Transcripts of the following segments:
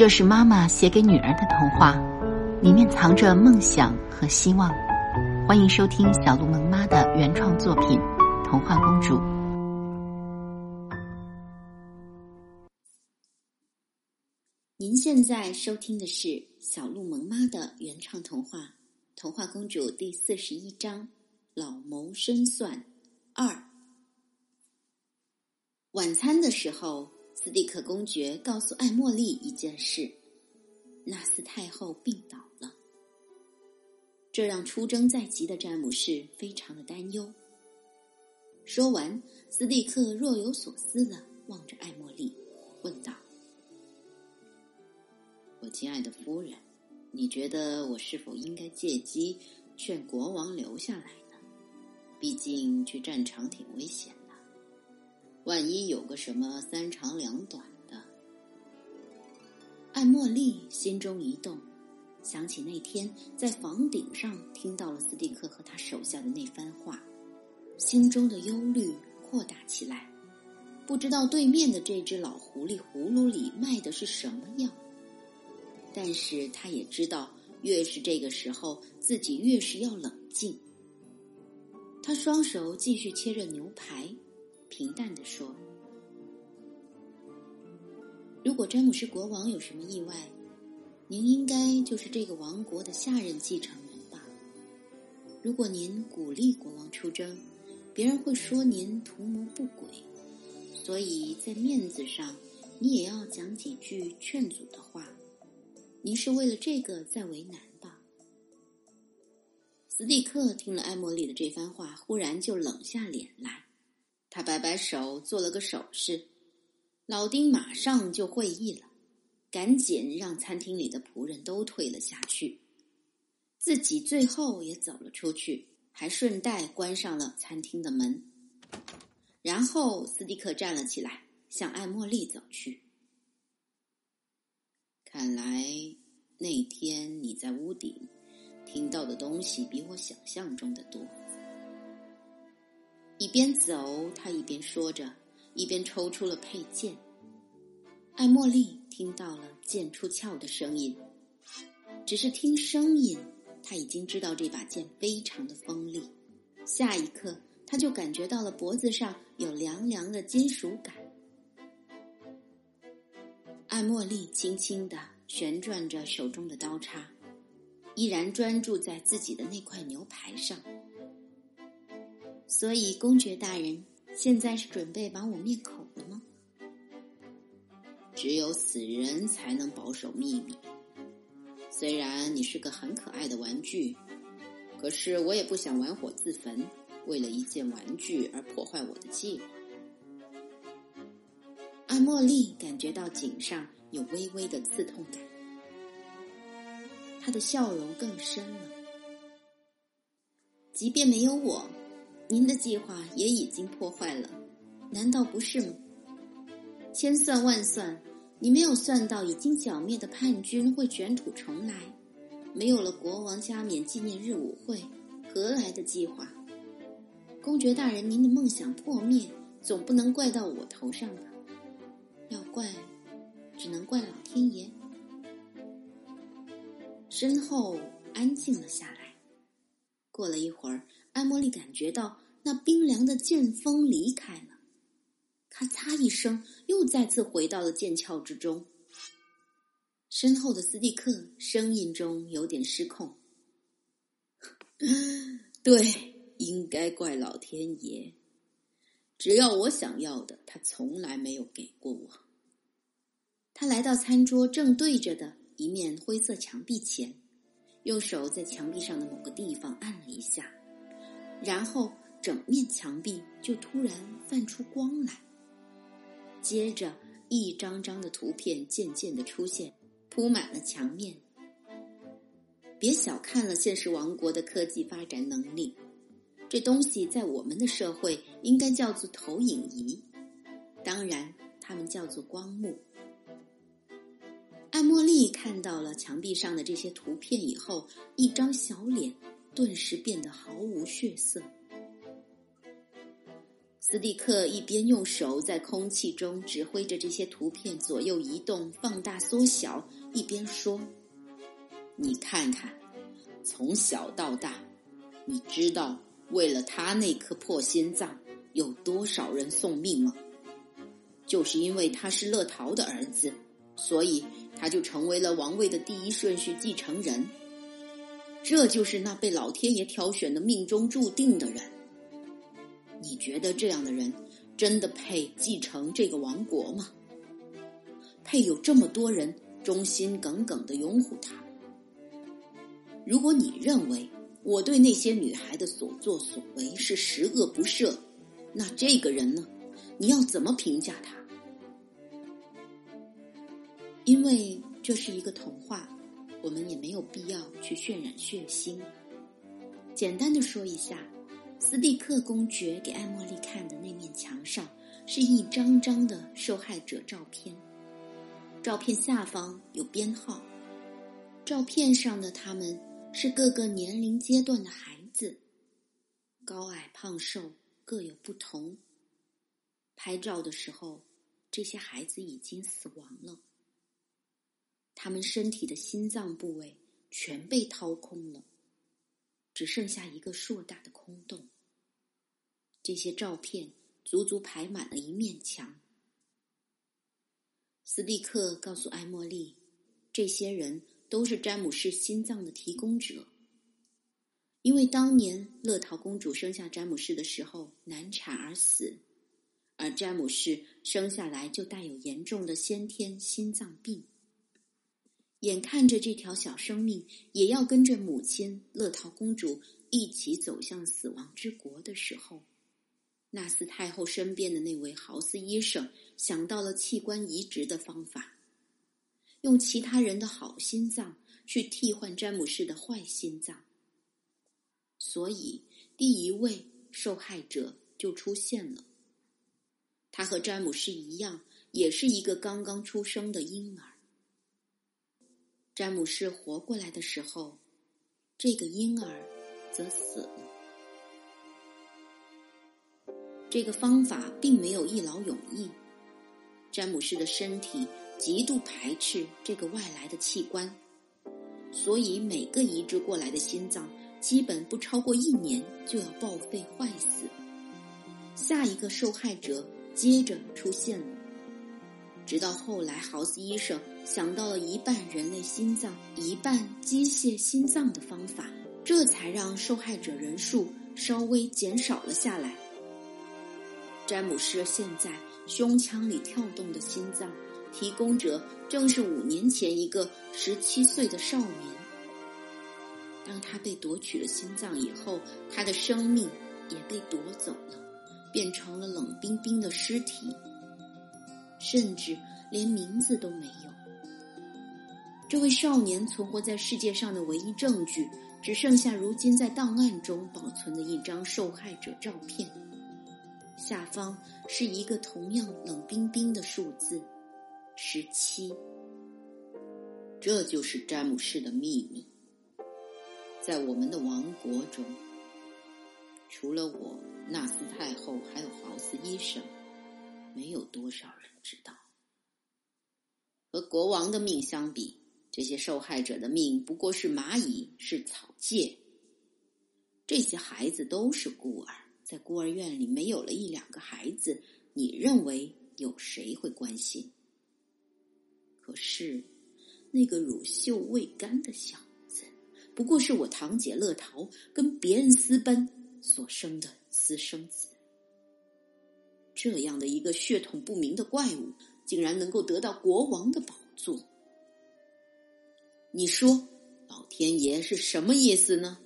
这是妈妈写给女儿的童话，里面藏着梦想和希望。欢迎收听小鹿萌妈的原创作品《童话公主》。您现在收听的是小鹿萌妈的原创童话《童话公主》第四十一章《老谋深算二》。晚餐的时候。斯蒂克公爵告诉艾茉莉一件事：纳斯太后病倒了。这让出征在即的詹姆士非常的担忧。说完，斯蒂克若有所思的望着艾茉莉，问道：“我亲爱的夫人，你觉得我是否应该借机劝国王留下来呢？毕竟去战场挺危险。”万一有个什么三长两短的，艾茉莉心中一动，想起那天在房顶上听到了斯蒂克和他手下的那番话，心中的忧虑扩大起来。不知道对面的这只老狐狸葫芦里卖的是什么药，但是他也知道，越是这个时候，自己越是要冷静。他双手继续切着牛排。平淡的说：“如果詹姆士国王有什么意外，您应该就是这个王国的下任继承人吧？如果您鼓励国王出征，别人会说您图谋不轨，所以在面子上，你也要讲几句劝阻的话。您是为了这个在为难吧？”斯蒂克听了艾茉莉的这番话，忽然就冷下脸来。他摆摆手，做了个手势，老丁马上就会意了，赶紧让餐厅里的仆人都退了下去，自己最后也走了出去，还顺带关上了餐厅的门。然后斯蒂克站了起来，向艾茉莉走去。看来那天你在屋顶听到的东西比我想象中的多。一边走，他一边说着，一边抽出了佩剑。艾茉莉听到了剑出鞘的声音，只是听声音，他已经知道这把剑非常的锋利。下一刻，他就感觉到了脖子上有凉凉的金属感。艾茉莉轻轻的旋转着手中的刀叉，依然专注在自己的那块牛排上。所以，公爵大人，现在是准备把我灭口了吗？只有死人才能保守秘密。虽然你是个很可爱的玩具，可是我也不想玩火自焚，为了一件玩具而破坏我的计划。阿茉莉感觉到颈上有微微的刺痛感，她的笑容更深了。即便没有我。您的计划也已经破坏了，难道不是吗？千算万算，你没有算到已经剿灭的叛军会卷土重来，没有了国王加冕纪念日舞会，何来的计划？公爵大人，您的梦想破灭，总不能怪到我头上吧？要怪，只能怪老天爷。身后安静了下来，过了一会儿。艾茉莉感觉到那冰凉的剑锋离开了，咔嚓一声，又再次回到了剑鞘之中。身后的斯蒂克声音中有点失控：“ 对，应该怪老天爷。只要我想要的，他从来没有给过我。”他来到餐桌正对着的一面灰色墙壁前，用手在墙壁上的某个地方按了一下。然后，整面墙壁就突然泛出光来。接着，一张张的图片渐渐的出现，铺满了墙面。别小看了现实王国的科技发展能力，这东西在我们的社会应该叫做投影仪，当然，它们叫做光幕。艾茉莉看到了墙壁上的这些图片以后，一张小脸。顿时变得毫无血色。斯蒂克一边用手在空气中指挥着这些图片左右移动、放大、缩小，一边说：“你看看，从小到大，你知道为了他那颗破心脏，有多少人送命吗？就是因为他是乐陶的儿子，所以他就成为了王位的第一顺序继承人。这就是那被老天爷挑选的命中注定的人。”你觉得这样的人真的配继承这个王国吗？配有这么多人忠心耿耿的拥护他？如果你认为我对那些女孩的所作所为是十恶不赦，那这个人呢？你要怎么评价他？因为这是一个童话，我们也没有必要去渲染血腥。简单的说一下。斯蒂克公爵给艾茉莉看的那面墙上，是一张张的受害者照片。照片下方有编号，照片上的他们是各个年龄阶段的孩子，高矮胖瘦各有不同。拍照的时候，这些孩子已经死亡了，他们身体的心脏部位全被掏空了。只剩下一个硕大的空洞。这些照片足足排满了一面墙。斯蒂克告诉艾茉莉，这些人都是詹姆士心脏的提供者，因为当年乐桃公主生下詹姆士的时候难产而死，而詹姆士生下来就带有严重的先天心脏病。眼看着这条小生命也要跟着母亲乐桃公主一起走向死亡之国的时候，纳斯太后身边的那位豪斯医生想到了器官移植的方法，用其他人的好心脏去替换詹姆士的坏心脏。所以，第一位受害者就出现了。他和詹姆士一样，也是一个刚刚出生的婴儿。詹姆士活过来的时候，这个婴儿则死了。这个方法并没有一劳永逸。詹姆士的身体极度排斥这个外来的器官，所以每个移植过来的心脏基本不超过一年就要报废坏死。下一个受害者接着出现了。直到后来，豪斯医生想到了一半人类心脏、一半机械心脏的方法，这才让受害者人数稍微减少了下来。詹姆斯现在胸腔里跳动的心脏提供者正是五年前一个十七岁的少年。当他被夺取了心脏以后，他的生命也被夺走了，变成了冷冰冰的尸体。甚至连名字都没有。这位少年存活在世界上的唯一证据，只剩下如今在档案中保存的一张受害者照片，下方是一个同样冷冰冰的数字——十七。这就是詹姆士的秘密。在我们的王国中，除了我、纳斯太后，还有豪斯医生。没有多少人知道，和国王的命相比，这些受害者的命不过是蚂蚁，是草芥。这些孩子都是孤儿，在孤儿院里没有了一两个孩子，你认为有谁会关心？可是，那个乳臭未干的小子，不过是我堂姐乐桃跟别人私奔所生的私生子。这样的一个血统不明的怪物，竟然能够得到国王的宝座，你说老天爷是什么意思呢？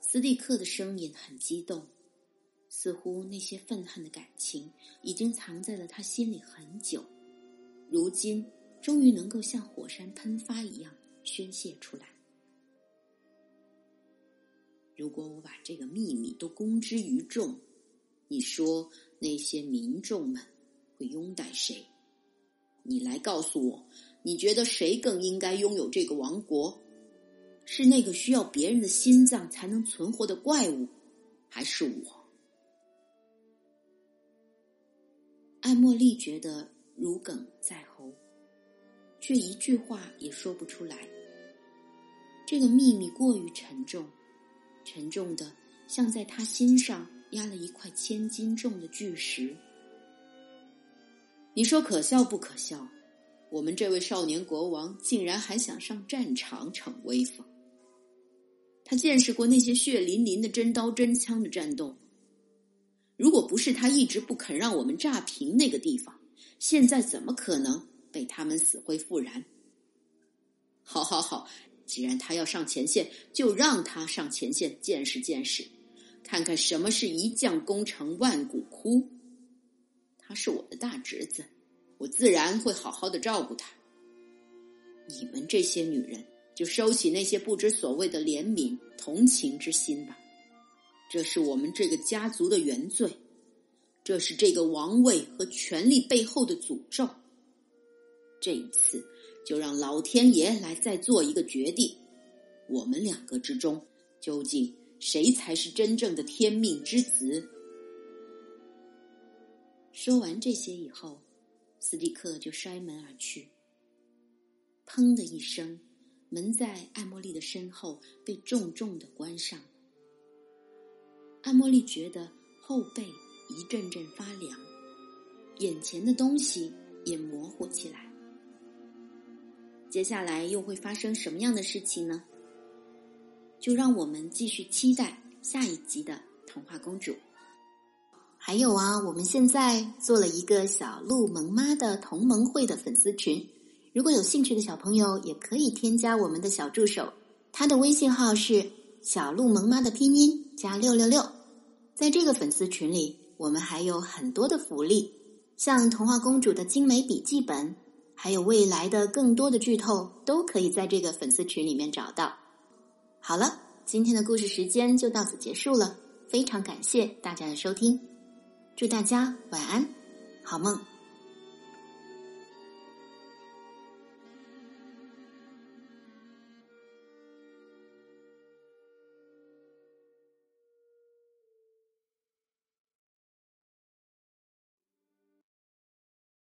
斯蒂克的声音很激动，似乎那些愤恨的感情已经藏在了他心里很久，如今终于能够像火山喷发一样宣泄出来。如果我把这个秘密都公之于众，你说那些民众们会拥戴谁？你来告诉我，你觉得谁更应该拥有这个王国？是那个需要别人的心脏才能存活的怪物，还是我？艾茉莉觉得如鲠在喉，却一句话也说不出来。这个秘密过于沉重，沉重的像在他心上压了一块千斤重的巨石。你说可笑不可笑？我们这位少年国王竟然还想上战场逞威风。他见识过那些血淋淋的真刀真枪的战斗。如果不是他一直不肯让我们炸平那个地方，现在怎么可能被他们死灰复燃？好好好，既然他要上前线，就让他上前线见识见识，看看什么是一将功成万骨枯。他是我的大侄子，我自然会好好的照顾他。你们这些女人，就收起那些不知所谓的怜悯同情之心吧。这是我们这个家族的原罪，这是这个王位和权力背后的诅咒。这一次，就让老天爷来再做一个决定：我们两个之中，究竟谁才是真正的天命之子？说完这些以后，斯蒂克就摔门而去。砰的一声，门在艾茉莉的身后被重重的关上。艾茉莉觉得后背一阵阵发凉，眼前的东西也模糊起来。接下来又会发生什么样的事情呢？就让我们继续期待下一集的《童话公主》。还有啊，我们现在做了一个小鹿萌妈的同盟会的粉丝群，如果有兴趣的小朋友也可以添加我们的小助手，他的微信号是。小鹿萌妈的拼音加六六六，在这个粉丝群里，我们还有很多的福利，像童话公主的精美笔记本，还有未来的更多的剧透，都可以在这个粉丝群里面找到。好了，今天的故事时间就到此结束了，非常感谢大家的收听，祝大家晚安，好梦。